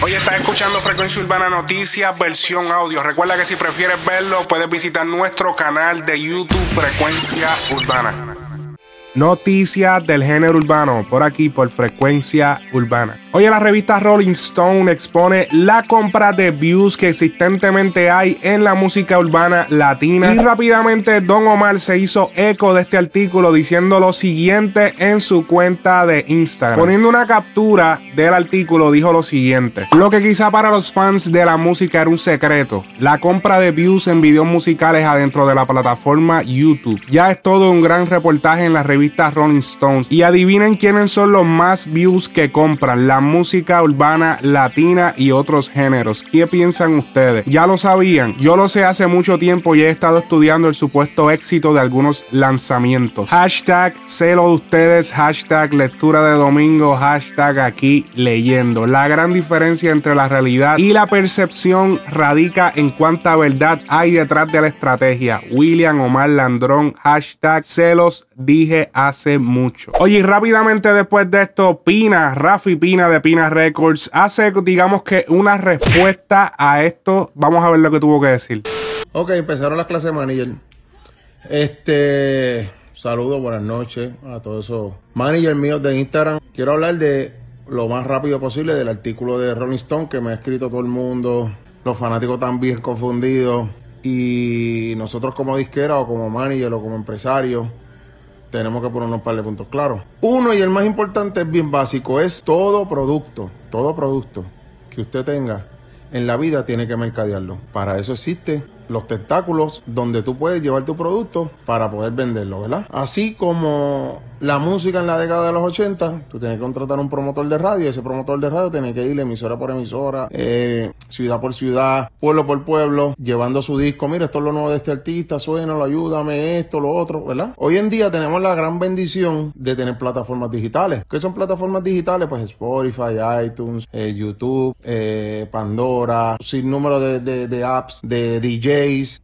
Hoy estás escuchando Frecuencia Urbana Noticias, versión audio. Recuerda que si prefieres verlo, puedes visitar nuestro canal de YouTube Frecuencia Urbana. Noticias del género urbano, por aquí por Frecuencia Urbana. Hoy en la revista Rolling Stone expone la compra de views que existentemente hay en la música urbana latina. Y rápidamente Don Omar se hizo eco de este artículo diciendo lo siguiente en su cuenta de Instagram. Poniendo una captura del artículo dijo lo siguiente. Lo que quizá para los fans de la música era un secreto. La compra de views en videos musicales adentro de la plataforma YouTube. Ya es todo un gran reportaje en la revista Rolling Stones. Y adivinen quiénes son los más views que compran. La música urbana latina y otros géneros. ¿Qué piensan ustedes? ¿Ya lo sabían? Yo lo sé hace mucho tiempo y he estado estudiando el supuesto éxito de algunos lanzamientos. Hashtag celo de ustedes, hashtag lectura de domingo, hashtag aquí leyendo. La gran diferencia entre la realidad y la percepción radica en cuánta verdad hay detrás de la estrategia. William Omar Landrón, hashtag celos dije hace mucho. Oye, rápidamente después de esto, Pina, Rafi Pina de Pina Records, hace, digamos que una respuesta a esto. Vamos a ver lo que tuvo que decir. Ok, empezaron las clases de manager. Este, saludos, buenas noches a todos esos managers míos de Instagram. Quiero hablar de lo más rápido posible del artículo de Rolling Stone que me ha escrito todo el mundo, los fanáticos también confundidos y nosotros como disquera o como manager o como empresario tenemos que poner un par de puntos claros. Uno y el más importante es bien básico, es todo producto, todo producto que usted tenga en la vida tiene que mercadearlo. Para eso existe los tentáculos donde tú puedes llevar tu producto para poder venderlo, ¿verdad? Así como la música en la década de los 80, tú tienes que contratar un promotor de radio, ese promotor de radio tiene que ir emisora por emisora, eh, ciudad por ciudad, pueblo por pueblo, llevando su disco, mira, esto es lo nuevo de este artista, suénalo, ayúdame, esto, lo otro, ¿verdad? Hoy en día tenemos la gran bendición de tener plataformas digitales. ¿Qué son plataformas digitales? Pues Spotify, iTunes, eh, YouTube, eh, Pandora, sin número de, de, de apps, de DJs,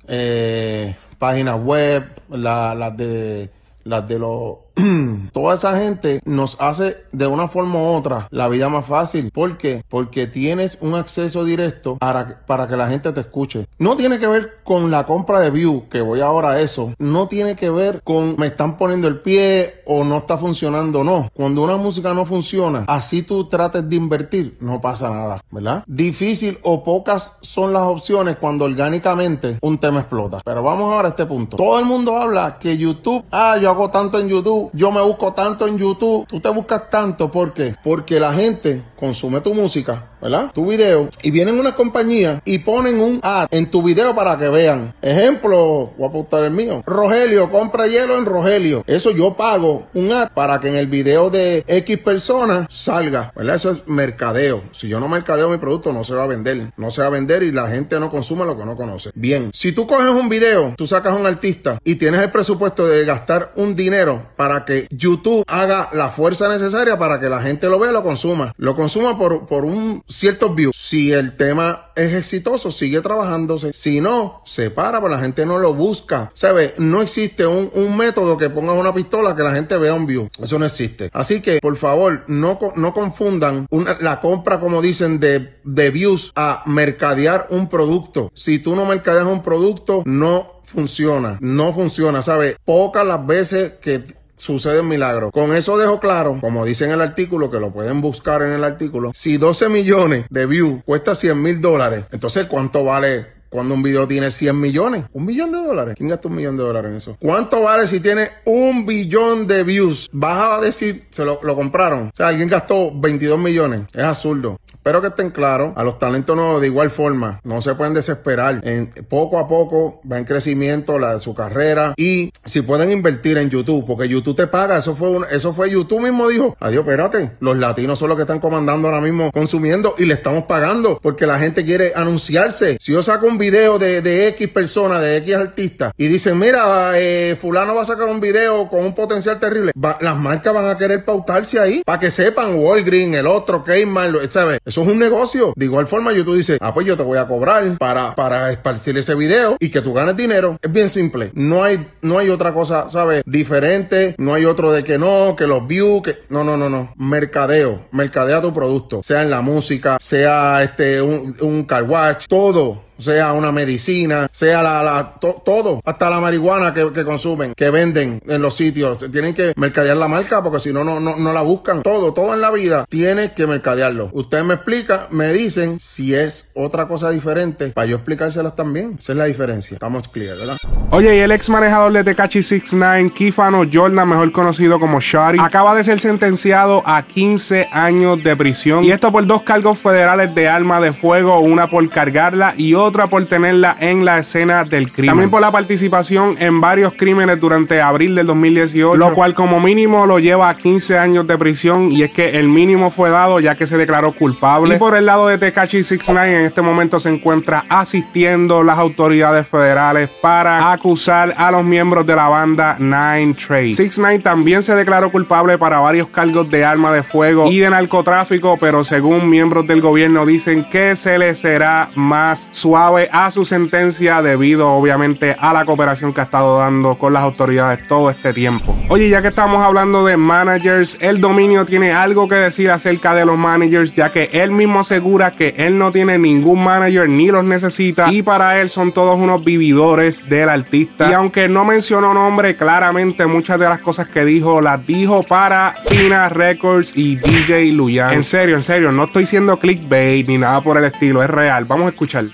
páginas web, las de las de los toda esa gente nos hace de una forma u otra la vida más fácil. ¿Por qué? Porque tienes un acceso directo para, para que la gente te escuche. No tiene que ver con la compra de view, que voy ahora a eso. No tiene que ver con me están poniendo el pie o no está funcionando. No. Cuando una música no funciona, así tú trates de invertir, no pasa nada, ¿verdad? Difícil o pocas son las opciones cuando orgánicamente un tema explota. Pero vamos ahora a este punto. Todo el mundo habla que YouTube, ah, yo hago tanto en YouTube yo me busco tanto en YouTube, tú te buscas tanto, ¿por qué? Porque la gente consume tu música, ¿verdad? Tu video, y vienen una compañía y ponen un ad en tu video para que vean. Ejemplo, voy a apuntar el mío. Rogelio, compra hielo en Rogelio. Eso yo pago un ad para que en el video de X personas salga, ¿verdad? Eso es mercadeo. Si yo no mercadeo mi producto, no se va a vender. No se va a vender y la gente no consume lo que no conoce. Bien, si tú coges un video, tú sacas un artista y tienes el presupuesto de gastar un dinero para que YouTube haga la fuerza necesaria para que la gente lo vea y lo consuma. Lo consuma por, por un cierto view. Si el tema es exitoso, sigue trabajándose. Si no, se para, pues la gente no lo busca. ¿Sabe? No existe un, método que pongas una pistola que la gente vea un view. Eso no existe. Así que, por favor, no, no confundan la compra, como dicen, de, de views a mercadear un producto. Si tú no mercadeas un producto, no funciona. No funciona, ¿sabes? Pocas las veces que sucede un milagro. Con eso dejo claro, como dice en el artículo, que lo pueden buscar en el artículo, si 12 millones de views cuesta 100 mil dólares, entonces ¿cuánto vale cuando un video tiene 100 millones. ¿Un millón de dólares? ¿Quién gasta un millón de dólares en eso? ¿Cuánto vale si tiene un billón de views? Vas a decir, se lo, compraron. O sea, alguien gastó 22 millones. Es absurdo. Espero que estén claros. A los talentos no, de igual forma, no se pueden desesperar. Poco a poco va en crecimiento la su carrera. Y si pueden invertir en YouTube, porque YouTube te paga. Eso fue un, eso fue YouTube mismo dijo, adiós, espérate. Los latinos son los que están comandando ahora mismo consumiendo y le estamos pagando porque la gente quiere anunciarse. Si yo saco un video video de, de X persona, de X artista, y dicen, mira, eh, fulano va a sacar un video con un potencial terrible, las marcas van a querer pautarse ahí para que sepan Walgreen, el otro, Kmart, ¿sabes? Eso es un negocio. De igual forma, YouTube dice, ah, pues yo te voy a cobrar para, para esparcir ese video y que tú ganes dinero. Es bien simple. No hay, no hay otra cosa, ¿sabes? Diferente. No hay otro de que no, que los views, que... No, no, no, no. Mercadeo. Mercadea tu producto. Sea en la música, sea este, un, un car watch, todo sea una medicina, sea la, todo, hasta la marihuana que, que, consumen, que venden en los sitios. Tienen que mercadear la marca porque si no, no, no, la buscan. Todo, todo en la vida tiene que mercadearlo. Usted me explica, me dicen si es otra cosa diferente para yo explicárselas también. Esa es la diferencia. Estamos clear, ¿verdad? Oye, y el ex manejador de Tekachi 69, Kifano Jordan, mejor conocido como Shari, acaba de ser sentenciado a 15 años de prisión. Y esto por dos cargos federales de arma de fuego, una por cargarla y otra otra por tenerla en la escena del crimen. También por la participación en varios crímenes durante abril del 2018, lo cual como mínimo lo lleva a 15 años de prisión y es que el mínimo fue dado ya que se declaró culpable. Y por el lado de Tekashi 69 en este momento se encuentra asistiendo las autoridades federales para acusar a los miembros de la banda Nine Trade. 69 también se declaró culpable para varios cargos de arma de fuego y de narcotráfico, pero según miembros del gobierno dicen que se le será más suave a su sentencia debido obviamente a la cooperación que ha estado dando con las autoridades todo este tiempo. Oye, ya que estamos hablando de managers, el dominio tiene algo que decir acerca de los managers, ya que él mismo asegura que él no tiene ningún manager ni los necesita y para él son todos unos vividores del artista. Y aunque no mencionó nombre, claramente muchas de las cosas que dijo las dijo para Pina Records y DJ Luyan. En serio, en serio, no estoy siendo clickbait ni nada por el estilo, es real. Vamos a escuchar.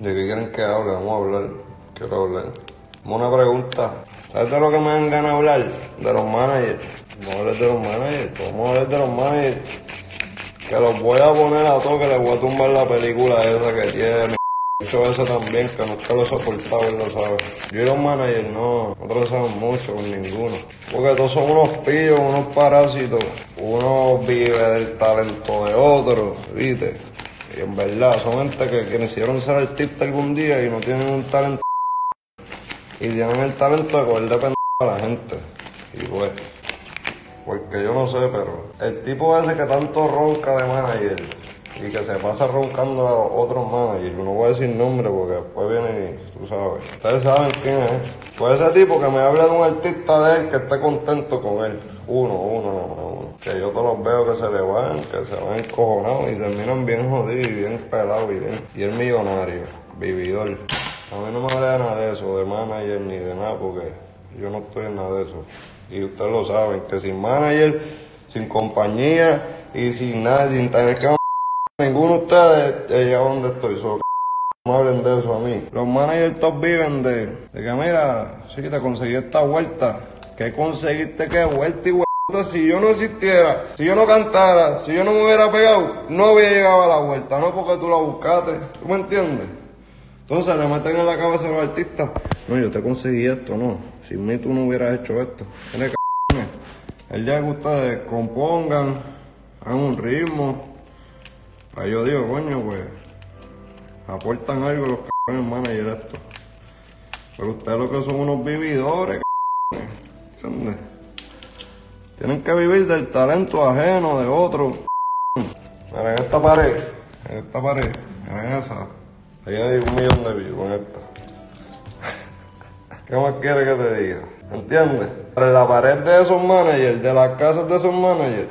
¿De qué quieren que hable? Vamos a hablar. Quiero hablar. Una pregunta. ¿Sabes de lo que me dan ganas de hablar? De los managers. Vamos a hablar de los managers. Vamos a hablar de los managers. Que los voy a poner a todos, que les voy a tumbar la película esa que tiene. Mucho eso también, que nunca lo he soportado, él lo sabe. Yo y los managers no, no trazamos mucho con ninguno. Porque todos son unos pillos, unos parásitos. Uno vive del talento de otro, ¿viste? Y en verdad, son gente que, que ser artista algún día y no tienen un talento. Y tienen el talento de coger de a la gente. Y pues, porque yo no sé, pero el tipo ese que tanto ronca de manager y que se pasa roncando a los otros managers, no voy a decir nombre porque después viene y tú sabes. Ustedes saben quién es. Pues ese tipo que me habla de un artista de él que esté contento con él. Uno, uno, uno. Que yo todos los veo que se le van, que se van encojonados y terminan bien jodidos y bien pelados y bien. Y el millonario, vividor. A mí no me habla nada de eso, de manager ni de nada, porque yo no estoy en nada de eso. Y ustedes lo saben, que sin manager, sin compañía y sin nada, sin tener que ninguno de ustedes llega donde estoy. So, no hablen de eso a mí. Los managers todos viven de, de que mira, sí que te conseguí esta vuelta ¿Qué conseguiste qué vuelta y vuelta? Si yo no existiera, si yo no cantara, si yo no me hubiera pegado, no hubiera llegado a la vuelta, no porque tú la buscaste. ¿Tú me entiendes? Entonces le meten en la cabeza a los artistas. No, yo te conseguí esto, no. Sin mí tú no hubieras hecho esto. Que El día que ustedes compongan, hagan un ritmo. Ahí yo digo, coño, pues, aportan algo los cabrones managers esto. Pero ustedes lo que son unos vividores, tienen que vivir del talento ajeno de otro. Miren esta pared, en esta pared, miren esa. Ahí hay un millón de views con esta. ¿Qué más quiere que te diga? ¿Entiendes? Pero en la pared de esos managers, de las casas de esos managers,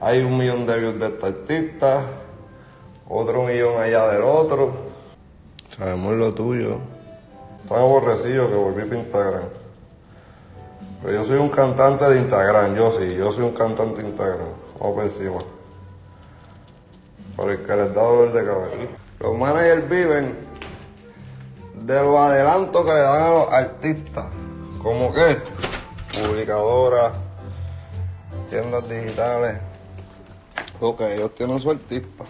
hay un millón de views de esta artista, otro millón allá del otro. Sabemos lo tuyo. Están aborrecidos que volví para Instagram. Pero yo soy un cantante de Instagram, yo sí, yo soy un cantante de Instagram. Vamos por encima. Por el que les da dolor de cabeza. Los managers viven de los adelantos que le dan a los artistas. ¿Cómo qué? Publicadoras, tiendas digitales. Ok, ellos tienen su artista.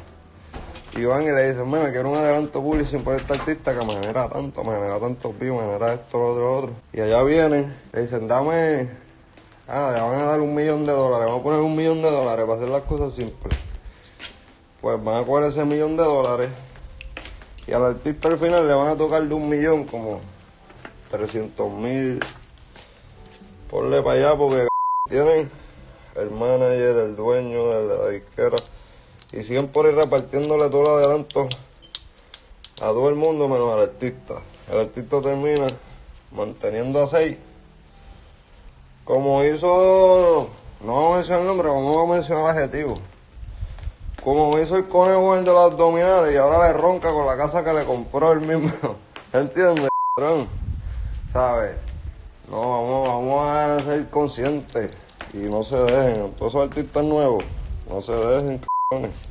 Y van y le dicen, mira, quiero un adelanto publishing por esta artista que me genera tanto, me genera tantos views, me genera esto, lo otro, lo otro. Y allá vienen, le dicen, dame, ah, le van a dar un millón de dólares, vamos a poner un millón de dólares para hacer las cosas simples. Pues van a coger ese millón de dólares Y al artista al final le van a tocar de un millón como 300 mil. Ponle para allá porque tienen el manager, el dueño de la disquera. Y siguen por ir repartiéndole todo el adelanto a todo el mundo menos al artista. El artista termina manteniendo a seis. Como hizo, no vamos a mencionar el nombre, vamos a mencionar el adjetivo. Como hizo el conejo el de los abdominales y ahora le ronca con la casa que le compró el mismo. ¿Entiendes, ¿Sabes? No, vamos, vamos a ser conscientes y no se dejen. Todos esos artistas nuevos, no se dejen, cabrones.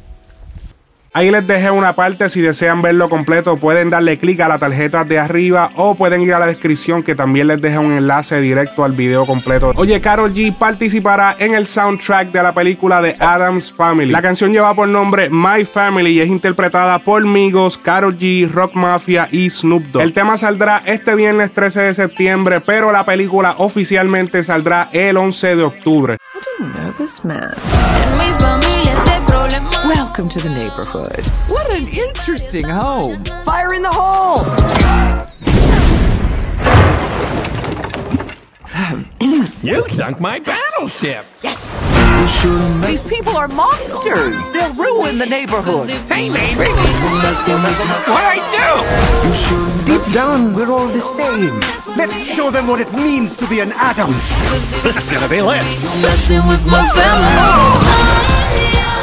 Ahí les dejé una parte, si desean verlo completo pueden darle clic a la tarjeta de arriba o pueden ir a la descripción que también les deja un enlace directo al video completo. Oye, Carol G participará en el soundtrack de la película de Adams Family. La canción lleva por nombre My Family y es interpretada por Migos, Carol G, Rock Mafia y Snoop Dogg. El tema saldrá este viernes 13 de septiembre, pero la película oficialmente saldrá el 11 de octubre. Welcome to the neighborhood. What an interesting home. Fire in the hole! you sunk my battleship. Yes. These people are monsters. They'll ruin the neighborhood. Hey, baby. What'd I do? Deep down, we're all the same. Let's show them what it means to be an Adams. This is gonna be lit.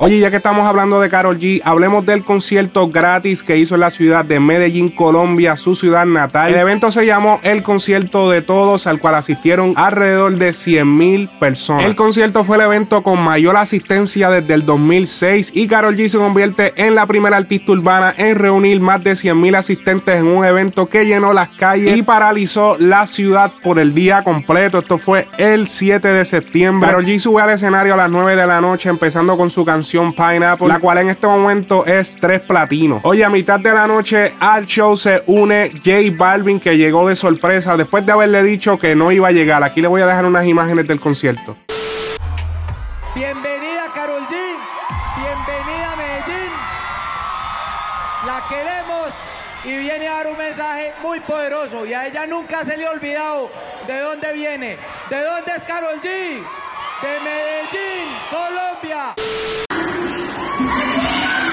Oye, ya que estamos hablando de Carol G, hablemos del concierto gratis que hizo en la ciudad de Medellín, Colombia, su ciudad natal. El evento se llamó El Concierto de Todos, al cual asistieron alrededor de 100 mil personas. El concierto fue el evento con mayor asistencia desde el 2006 y Carol G se convierte en la primera artista urbana en reunir más de 100 mil asistentes en un evento que llenó las calles y paralizó la ciudad por el día completo. Esto fue el 7 de septiembre. Carol G sube al escenario a las 9 de la noche empezando con su canción Pineapple, la cual en este momento es tres platinos. Oye, a mitad de la noche al show se une J Balvin, que llegó de sorpresa después de haberle dicho que no iba a llegar. Aquí le voy a dejar unas imágenes del concierto. Bienvenida Carol G, bienvenida Medellín. La queremos y viene a dar un mensaje muy poderoso y a ella nunca se le ha olvidado de dónde viene. ¿De dónde es Carol G? De Medellín, Colombia. Thank you.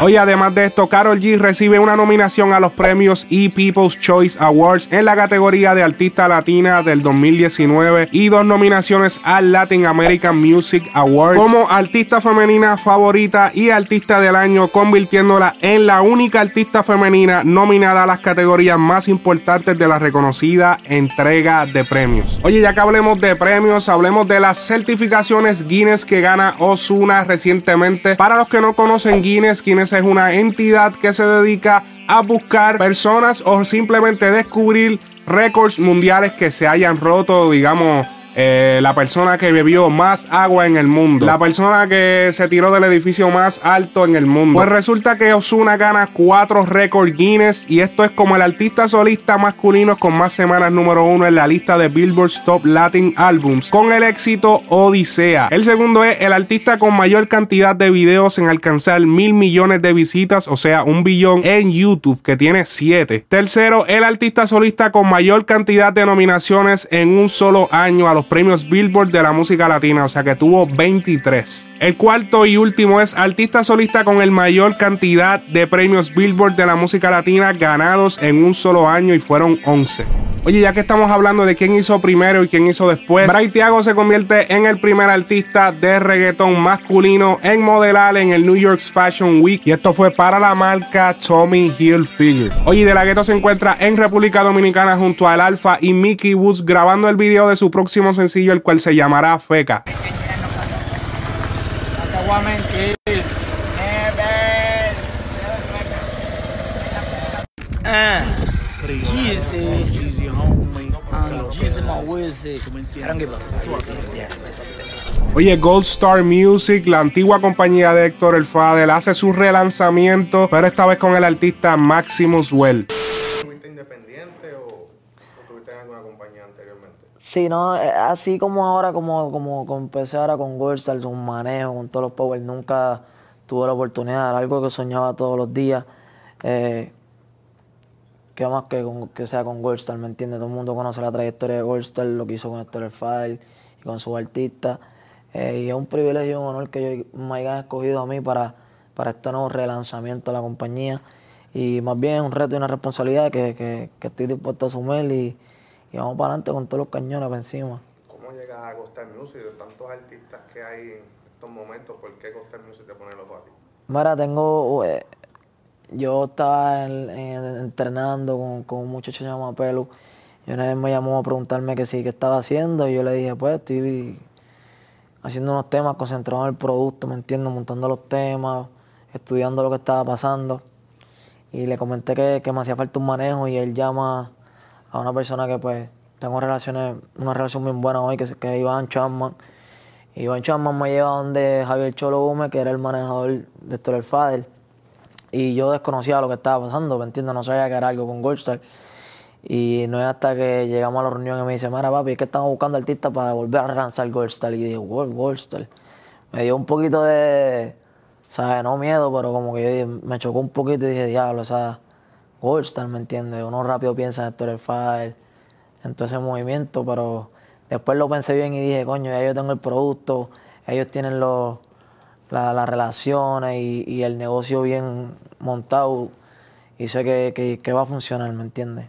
Hoy, además de esto, Carol G recibe una nominación a los premios E People's Choice Awards en la categoría de Artista Latina del 2019 y dos nominaciones al Latin American Music Awards como Artista Femenina Favorita y Artista del Año, convirtiéndola en la única artista femenina nominada a las categorías más importantes de la reconocida entrega de premios. Oye, ya que hablemos de premios, hablemos de las certificaciones Guinness que gana Osuna recientemente. Para los que no conocen Guinness, Guinness es una entidad que se dedica a buscar personas o simplemente descubrir récords mundiales que se hayan roto, digamos, eh, la persona que bebió más agua en el mundo, la persona que se tiró del edificio más alto en el mundo. Pues resulta que Osuna gana cuatro récords Guinness y esto es como el artista solista masculino con más semanas número uno en la lista de Billboard's Top Latin Albums con el éxito Odisea. El segundo es el artista con mayor cantidad de videos en alcanzar mil millones de visitas, o sea, un billón en YouTube que tiene siete. Tercero, el artista solista con mayor cantidad de nominaciones en un solo año a los premios Billboard de la música latina, o sea que tuvo 23. El cuarto y último es artista solista con el mayor cantidad de premios Billboard de la música latina ganados en un solo año y fueron 11. Oye, ya que estamos hablando de quién hizo primero y quién hizo después, Bray Thiago se convierte en el primer artista de reggaetón masculino en modelar en el New York's Fashion Week y esto fue para la marca Tommy Hilfiger. Oye, De La Ghetto se encuentra en República Dominicana junto al Alfa y Mickey Woods grabando el video de su próximo sencillo, el cual se llamará Feca. I'm using my words. I don't give a fuck. Yeah, Oye, Gold Star Music, la antigua compañía de Héctor El Fadel, hace su relanzamiento, pero esta vez con el artista Maximus Well. Sí, no, eh, así como ahora, como, como, como empecé ahora con Goldstar, un manejo, con todos los powers, nunca tuve la oportunidad, era algo que soñaba todos los días. Eh, que más que, con- que sea con Goldstar, ¿me entiendes? Todo el mundo conoce la trayectoria de Goldstar, lo que hizo con Héctor Fadel y con sus artistas. Eh, y es un privilegio y un honor que yo, me hayan escogido a mí para, para este nuevo relanzamiento de la compañía. Y más bien es un reto y una responsabilidad que, que, que estoy dispuesto a asumir y, y vamos para adelante con todos los cañones para encima. ¿Cómo llegas a Costar Music de tantos artistas que hay en estos momentos? ¿Por qué Costar Music te pone a ti? Mira, tengo. eh, yo estaba en- en- entrenando con, con un muchacho llamado Pelu. Y una vez me llamó a preguntarme que sí, qué estaba haciendo. Y yo le dije, pues estoy haciendo unos temas, concentrado en el producto, ¿me entiendes? Montando los temas, estudiando lo que estaba pasando. Y le comenté que, que me hacía falta un manejo. Y él llama a una persona que, pues, tengo relaciones, una relación bien buena hoy, que, que es Iván Chapman. Iván Chapman me lleva donde Javier Cholo Gómez, que era el manejador de Héctor El Fader. Y yo desconocía lo que estaba pasando, ¿me entiendes? No sabía que era algo con Goldstar. Y no es hasta que llegamos a la reunión y me dice, mira papi, es que estamos buscando artistas para volver a relanzar Goldstar. Y dije, wow, Goldstar. Me dio un poquito de, ¿sabes? No miedo, pero como que me chocó un poquito y dije, diablo, o sea, Goldstar, ¿me entiendes? Uno rápido piensa en El Fader, en todo ese movimiento, pero después lo pensé bien y dije, coño, ya yo tengo el producto, ellos tienen los, la- las relaciones y, y el negocio bien montado y sé que, que- que va a funcionar, ¿me entiendes?